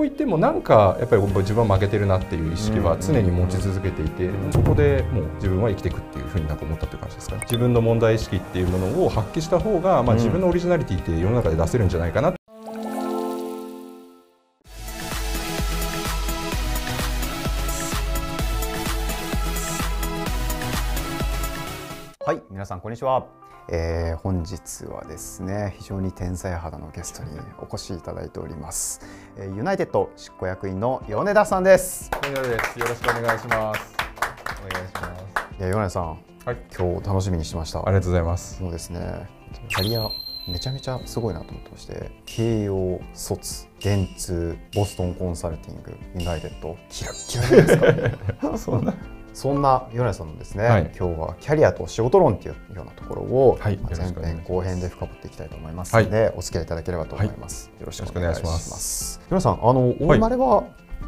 校行ってもなんかやっぱり自分は負けてるなっていう意識は常に持ち続けていて、そこでもう自分は生きていくっていうふうになんか思ったっていう感じですか？ね自分の問題意識っていうものを発揮した方が、まあ、自分のオリジナリティって世の中で出せるんじゃないかな皆さんこんにちは、えー、本日はですね非常に天才肌のゲストにお越しいただいております、えー、ユナイテッド執行役員の米田さんです。米田です。よろしくお願いします。お願いします。いや米田さん、はい、今日楽しみにしてました。ありがとうございます。もうですね。キャリアめちゃめちゃすごいなと思ってまして慶応卒電通ボストンコンサルティングユナイテッドキラキラじゃないですか？そんなそんな米さんのですね、はい、今日はキャリアと仕事論というようなところを、はい、前編後編で深掘っていきたいと思いますので、はい、お付き合いいただければと思います。よろしくお願いします。米さん、あのお生まれは、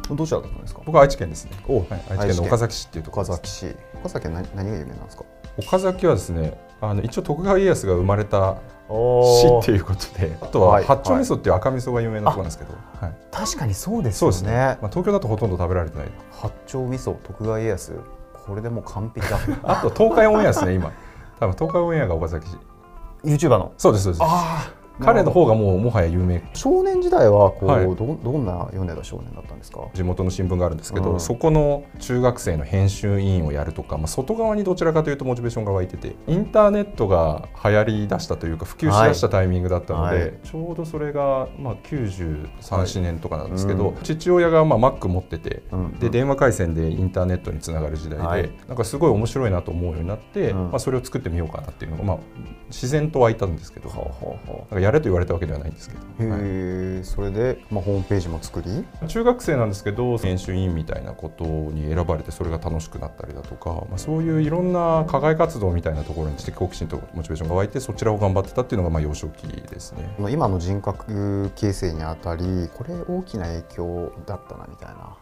どちらだったんですか？僕は愛知県ですね。お、はい、愛知県の岡崎市っていうところ岡崎市。岡崎は何何が有名なんですか？岡崎はですね、あの一応徳川家康が生まれた市っていうことで、あとは八丁味噌っていう赤味噌が有名なところなんですけど、はい、確かにそうですよね。ね。まあ東京だとほとんど食べられてない。八丁味噌徳川家康。これでもう完璧だ。あと東海オンエアですね今。多分東海オンエアが岡崎市。YouTuber の。そうですそうです。ああ彼の方がもうもはや有名。少年時代はこう、はい、どどんな米田少年だったんですか？地元の新聞があるんですけど、うん、そこの中学生の編集委員をやるとか、まあ、外側にどちらかというとモチベーションが湧いててインターネットが流行りだしたというか普及しだしたタイミングだったので、はい、ちょうどそれが、まあ、934、年とかなんですけど、うん、父親がまあ Mac 持ってて、うん、で電話回線でインターネットにつながる時代で、はい、なんかすごい面白いなと思うようになって、まあ、それを作ってみようかなっていうのが、まあ、自然と湧いたんですけど、やれと言われたわけではないんですけど、へはい、それで、まあ、ホームページも作り？中学生なんですけど研修委員みたいなことに選ばれてそれが楽しくなったりだとか、まあ、そういういろんな課外活動みたいなところに知的好奇心とモチベーションが湧いてそちらを頑張ってたっていうのがまあ幼少期ですね。今の人格形成にあたりこれ大きな影響だったなみたいな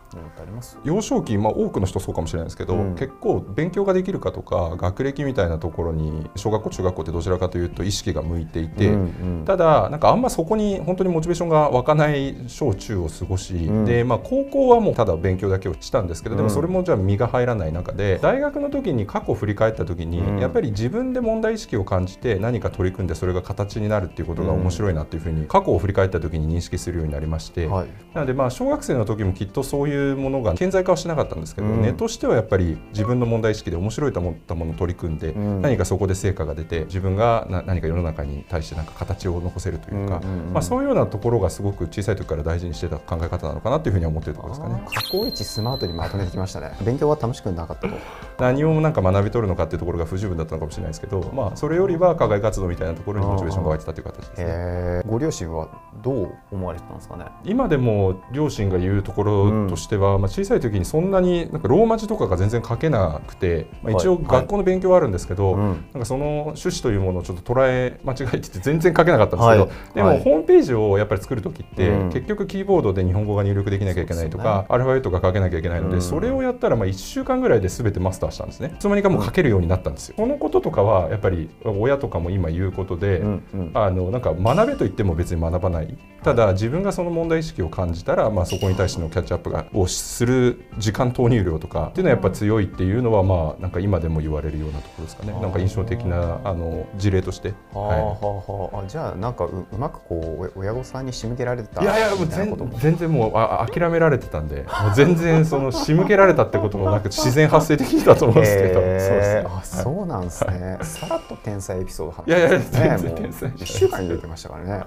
幼少期、まあ、多くの人そうかもしれないですけど、うん、結構勉強ができるかとか学歴みたいなところに小学校中学校ってどちらかというと意識が向いていて、うんうん、ただなんかあんまそこに本当にモチベーションが湧かない小中を過ごし、うん、でまあ、高校はもうただ勉強だけをしたんですけど、でもそれもじゃあ身が入らない中で大学の時に過去を振り返った時に、やっぱり自分で問題意識を感じて何か取り組んでそれが形になるっていうことが面白いなっていうふうに過去を振り返った時に認識するようになりまして、はい、なのでまあ小学生の時もきっとそういうものが顕在体化はしなかったんですけど、うん、根としてはやっぱり自分の問題意識で面白いと思ったものを取り組んで、うん、何かそこで成果が出て自分が何か世の中に対してなんか形を残せるというか、まあ、そういうようなところがすごく小さい時から大事にしてた考え方なのかなというふうに思っているところですかね。過去一スマートにまとめてきましたね。勉強は楽しくなかったと。何をなんか学び取るのかっていうところが不十分だったのかもしれないですけど、まあ、それよりは課外活動みたいなところにモチベーションが湧いてたという形ですね。ご両親はどう思われてたんですかね？今でも両親が言うところとしては、うん、まあ、小さい時にそんなになんかローマ字とかが全然書けなくて、まあ、一応学校の勉強はあるんですけど、はいはい、なんかその趣旨というものをちょっと捉え間違えてて全然書けなかったんですけど、はい、でもホームページをやっぱり作る時って、結局キーボードで日本語が入力できなきゃいけないとか、ね、アルファベットが書けなきゃいけないので、それをやったらまあ1週間ぐらいで全てマスターしたんですね。いつの間にかもう書けるようになったんですよ。このこととかはやっぱり親とかも今言うことで、うんうん、あのなんか学べと言っても別に学ばない。ただ自分がその問題意識を感じたら、まあ、そこに対してのキャッチアップがをする時間投入量とかっていうのはやっぱ強いっていうのはまあなんか今でも言われるようなところですかね。なんか印象的なあの事例として。はあはあ、あじゃあなんかううまくこう親御さんに仕向けられてたいやいやも。う全全然もうあ諦められてたんで全然その仕向けられたってこともなく自然発生的だと思うんですけど、えー、そうあそうなんですね、はい、さらっと天才エピソード話して、ね、いやいや全然天才1週間に出てましたからね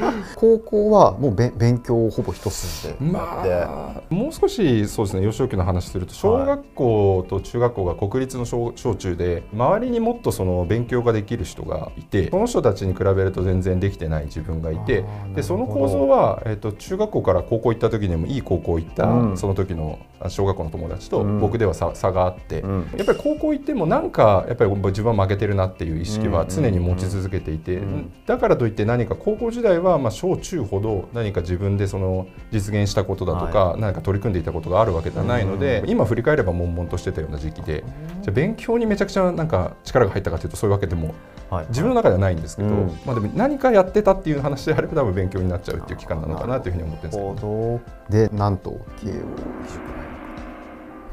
高校はもうべ勉強ほぼ一筋でまあもう少しそうですね幼少期の話すると小学校と中学校が国立の小小中で周りにもっとその勉強ができる人がいてその人たちに比べると全然できてない自分がいてでその構造は、えーと、中学校から高校行った時にもいい高校行った、うん、その時の小学校の友達と僕では差,、差があって、うん、やっぱり高校行ってもなんかやっぱり自分は負けてるなっていう意識は常に持ち続けていて、だからといって何か高校時代はまあ小中ほど何か自分でその実現したことだとか、はい、何か取り組んでいたことがあるわけではないので、今振り返れば悶々としてたような時期でじゃ勉強にめちゃくちゃなんか力が入ったかというとそういうわけでもはい、自分の中ではないんですけど、うん、まあ、でも何かやってたっていう話であれば多分勉強になっちゃうっていう期間なのかなというふうに思ってるんですけど。でなんと慶応義塾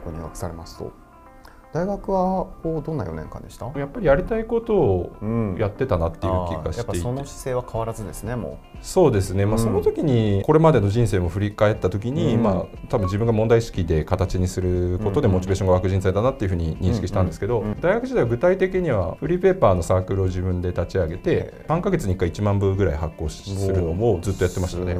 ここ入学されますと。大学はこうどんな4年間でした？やっぱりやりたいことをやってたなっていう気がしていて、うん、その姿勢は変わらずですねもう。そうですね、まあ、その時にこれまでの人生も振り返った時に、うん、まあ多分自分が問題意識で形にすることでモチベーションが湧く人材だなっていうふうに認識したんですけど、大学時代は具体的にはフリーペーパーのサークルを自分で立ち上げて3か月に1回1万部ぐらい発行するのをずっとやってましたね。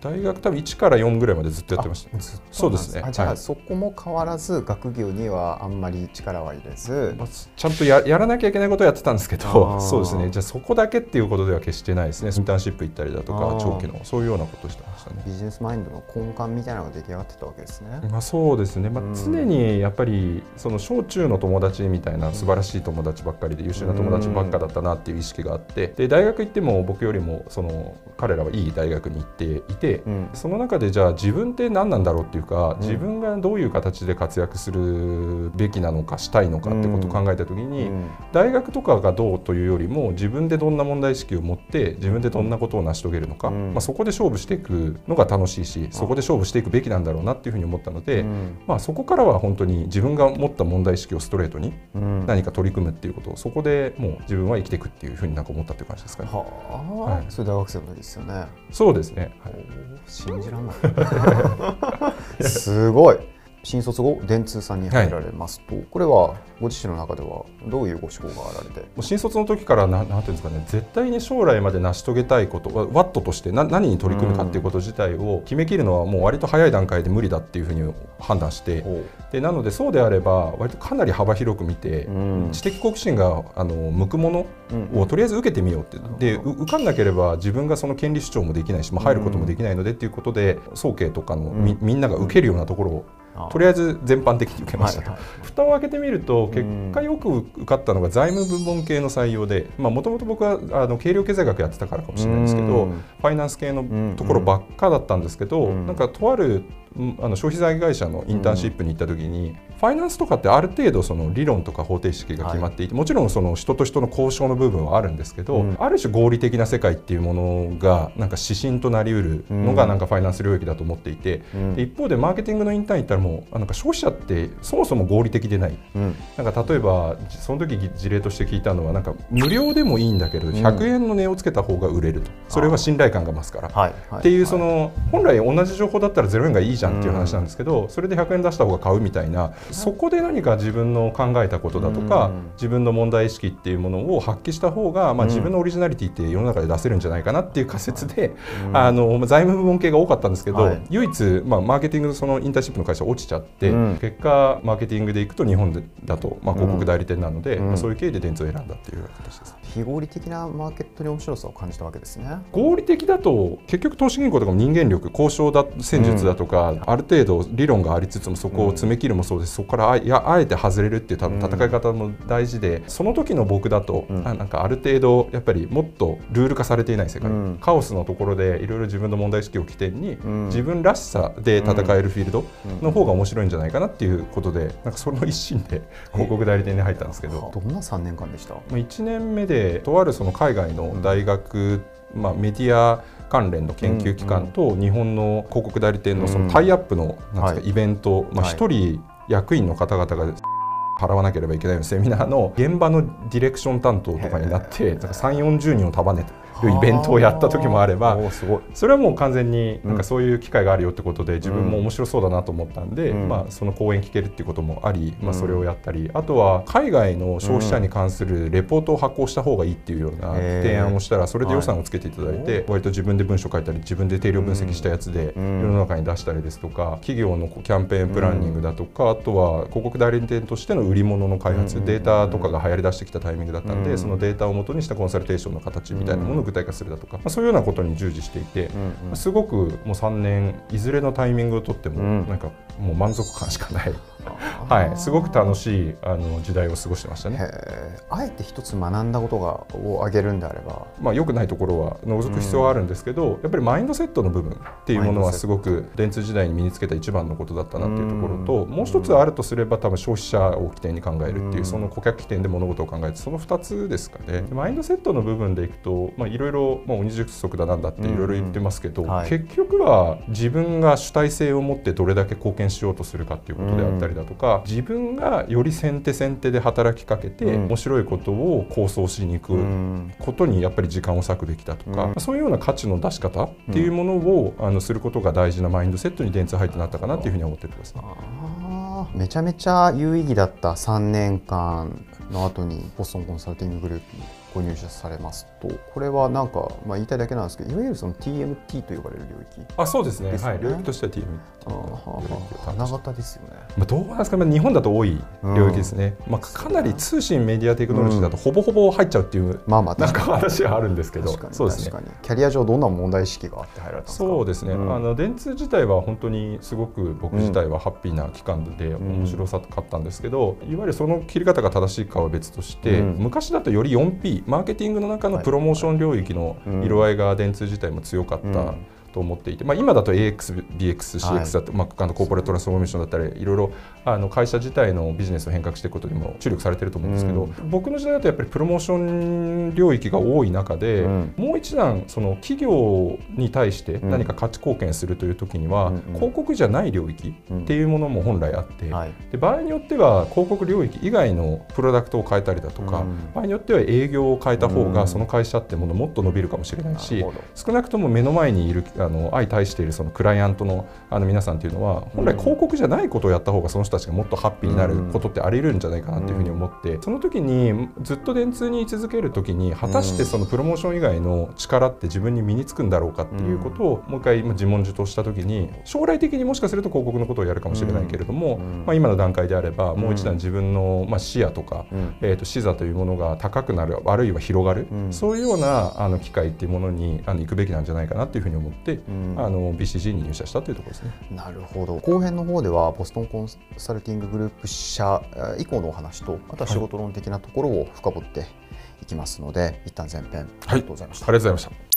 大学多分1から4ぐらいまでずっとやってました。そうですね。じゃあ、はい、そこも変わらず学業にはあんまり力は入れずず、まあ、ちゃんとややらなきゃいけないことをやってたんですけどそうですね。じゃあそこだけっていうことでは決してないですね。インターンシップ行ったりだとか長期のそういうようなことしてましたね。ビジネスマインドの根幹みたいなのが出来上がってたわけですね、まあ、そうですね、まあ、常にやっぱりその小中の友達みたいな素晴らしい友達ばっかりで優秀な友達ばっかだったなっていう意識があってで大学行っても僕よりもその彼らはいい大学に行っていて、うん、その中でじゃあ自分って何なんだろうっていうか自分がどういう形で活躍するべきなのかしたいのかってことを考えた時に、大学とかがどうというよりも自分でどんな問題意識を持って自分でどんなことを成し遂げるのか、まあ、そこで勝負していくのが楽しいしそこで勝負していくべきなんだろうなっていうふうに思ったので、まあ、そこからは本当に自分が持った問題意識をストレートに何か取り組むっていうことをそこでもう自分は生きていくっていうふうになんか思ったっていう感じですかね。はあ、はい、それ大学生の時ですよね。そうですね。はい、信じらんない。すごい。新卒後電通さんに入られますと、はい、これはご自身の中ではどういうご志望があられて？新卒の時からななんていうんですかね絶対に将来まで成し遂げたいことワットとしてな何に取り組むかっていうこと自体を決めきるのはもう割と早い段階で無理だっていうふうに判断してでなのでそうであれば割とかなり幅広く見て、知的好奇心があの向くものをとりあえず受けてみようってで受かんなければ自分がその権利主張もできないし、まあ、入ることもできないのでっていうことで早慶とかのみみんなが受けるようなところをとりあえず全般的に受けましたと、はいはい、蓋を開けてみると結果よく受かったのが財務部門系の採用でもともと僕はあの軽量経済学やってたからかもしれないですけどファイナンス系のところばっかだったんですけどなんかとあるあの消費財会社のインターンシップに行った時に、ファイナンスとかってある程度その理論とか方程式が決まっていて、はい、もちろんその人と人の交渉の部分はあるんですけど、うん、ある種合理的な世界っていうものがなんか指針となりうるのがなんかファイナンス領域だと思っていて、うん、一方でマーケティングのインターン行ったらもうなんか消費者ってそもそも合理的でない、うん、なんか例えばその時事例として聞いたのはなんか無料でもいいんだけど100円の値をつけた方が売れると、それは信頼感が増すから、はい。はい、っていうその本来同じ情報だったら0円がいいじゃんっていう話なんですけどそれで100円出した方が買うみたいなそこで何か自分の考えたことだとか自分の問題意識っていうものを発揮した方が、まあ、自分のオリジナリティって世の中で出せるんじゃないかなっていう仮説で、あの財務部門系が多かったんですけど、はい、唯一、まあ、マーケティングのそのインターンシップの会社落ちちゃって、結果マーケティングでいくと日本でだと、まあ、広告代理店なので、まあ、そういう経緯で電通を選んだっていう形です。非合理的なマーケットに面白さを感じたわけですね。合理的だと結局投資銀行とかも人間力交渉だ戦術だとか、ある程度理論がありつつもそこを詰め切るもそうですそこからあいやあえて外れるっていう戦い方も大事で、その時の僕だと、うん、なんかある程度やっぱりもっとルール化されていない世界、うん、カオスのところでいろいろ自分の問題意識を起点に、自分らしさで戦えるフィールドの方が面白いんじゃないかなっていうことでなんかその一心で広告代理店に入ったんですけどどんな3年間でした1年目でとあるその海外の大学、まあ、メディア関連の研究機関と日本の広告代理店のそのタイアップのなんですかイベント、まあ、1人役員の方々が払わなければいけないセミナーの現場のディレクション担当とかになって3 4 0人を束ねていうイベントをやった時もあればそれはもう完全になんかそういう機会があるよってことで自分も面白そうだなと思ったんで、まあ、その講演聞けるっていうこともあり、まあ、それをやったりあとは海外の消費者に関するレポートを発行した方がいいっていうような提案をしたらそれで予算をつけていただいて割と自分で文章書いたり自分で定量分析したやつで世の中に出したりですとか企業のキャンペーンプランニングだとかあとは広告代理店としての売り物の開発データとかが流行りだしてきたタイミングだったんでそのデータをもとにしたコンサルテーションの形みたいなものを具体化するだとかまあ、そういうようなことに従事していて、うんうん、すごくもう3年いずれのタイミングをとっても、なんかもう満足感しかないはい、すごく楽しいあの時代を過ごしてましたね。あえて一つ学んだことがを挙げるんであれば、まあ良くないところは除く必要はあるんですけど、うん、やっぱりマインドセットの部分っていうものはすごく電通時代に身につけた一番のことだったなっていうところと、うん、もう一つあるとすれば多分消費者を起点に考えるっていう、うん、その顧客起点で物事を考えてその2つですかね。マインドセットの部分でいくと、まあいろいろまあ鬼熟足だなんだっていろいろ言ってますけど、はい、結局は自分が主体性を持ってどれだけ貢献しようとするかっていうことであったりだとか、自分がより先手先手で働きかけて、面白いことを構想しに行くことにやっぱり時間を割くべきだとか、そういうような価値の出し方っていうものを、あのすることが大事なマインドセットに電通入ってなったかなっていうふうに思ってるところですね。めちゃめちゃ有意義だった3年間の後にボストンコンサルティンググループにご入社されますとこれはなんか、まあ、言いたいだけなんですけどいわゆるその TMT と呼ばれる領域あそうですね、ね、はい、領域としては TMT 花形ですよね、まあ、どうなんですか、まあ、日本だと多い領域ですね、うん、まあ、かなり通信メディアテクノロジーだとほぼほぼ入っちゃうっていう、まあまあなんか話はあるんですけど。そうですね。キャリア上どんな問題意識があって入られたんですか？そうですね、うん、あの電通自体は本当にすごく僕自体はハッピーな期間で面白さかったんですけど、いわゆるその切り方が正しいかは別として、昔だとより 4P マーケティングの中のプロモーション領域の色合いが電通自体も強かったと思っていて、まあ、今だと AX、BX、CX だと、はい、まあ、あのコーポレートトランスフォーメーションだったりいろいろあの会社自体のビジネスを変革していくことにも注力されてると思うんですけど、うん、僕の時代だとやっぱりプロモーション領域が多い中で、うん、もう一段その企業に対して何か価値貢献するという時には、うん、広告じゃない領域っていうものも本来あって、で場合によっては広告領域以外のプロダクトを変えたりだとか、場合によっては営業を変えた方がその会社ってものもっと伸びるかもしれないし、少なくとも目の前にいるあの相対しているそのクライアントのあの皆さんというのは本来広告じゃないことをやった方がその人たちがもっとハッピーになることってあり得るんじゃないかなというふうに思ってその時にずっと電通に居続ける時に果たしてそのプロモーション以外の力って自分に身につくんだろうかっていうことをもう一回自問自答した時に将来的にもしかすると広告のことをやるかもしれないけれども、まあ、今の段階であればもう一段自分のまあ視野とか、えー、と視座というものが高くなるあるいは広がる、そういうようなあの機会っていうものにあの行くべきなんじゃないかなっていうふうに思って、あの BCG に入社したというところですね。なるほど後編の方ではボストンコンサルティンググループ社以降のお話とあとは仕事論的なところを深掘っていきますので、はい、一旦前編ありがとうございました。はい、ありがとうございました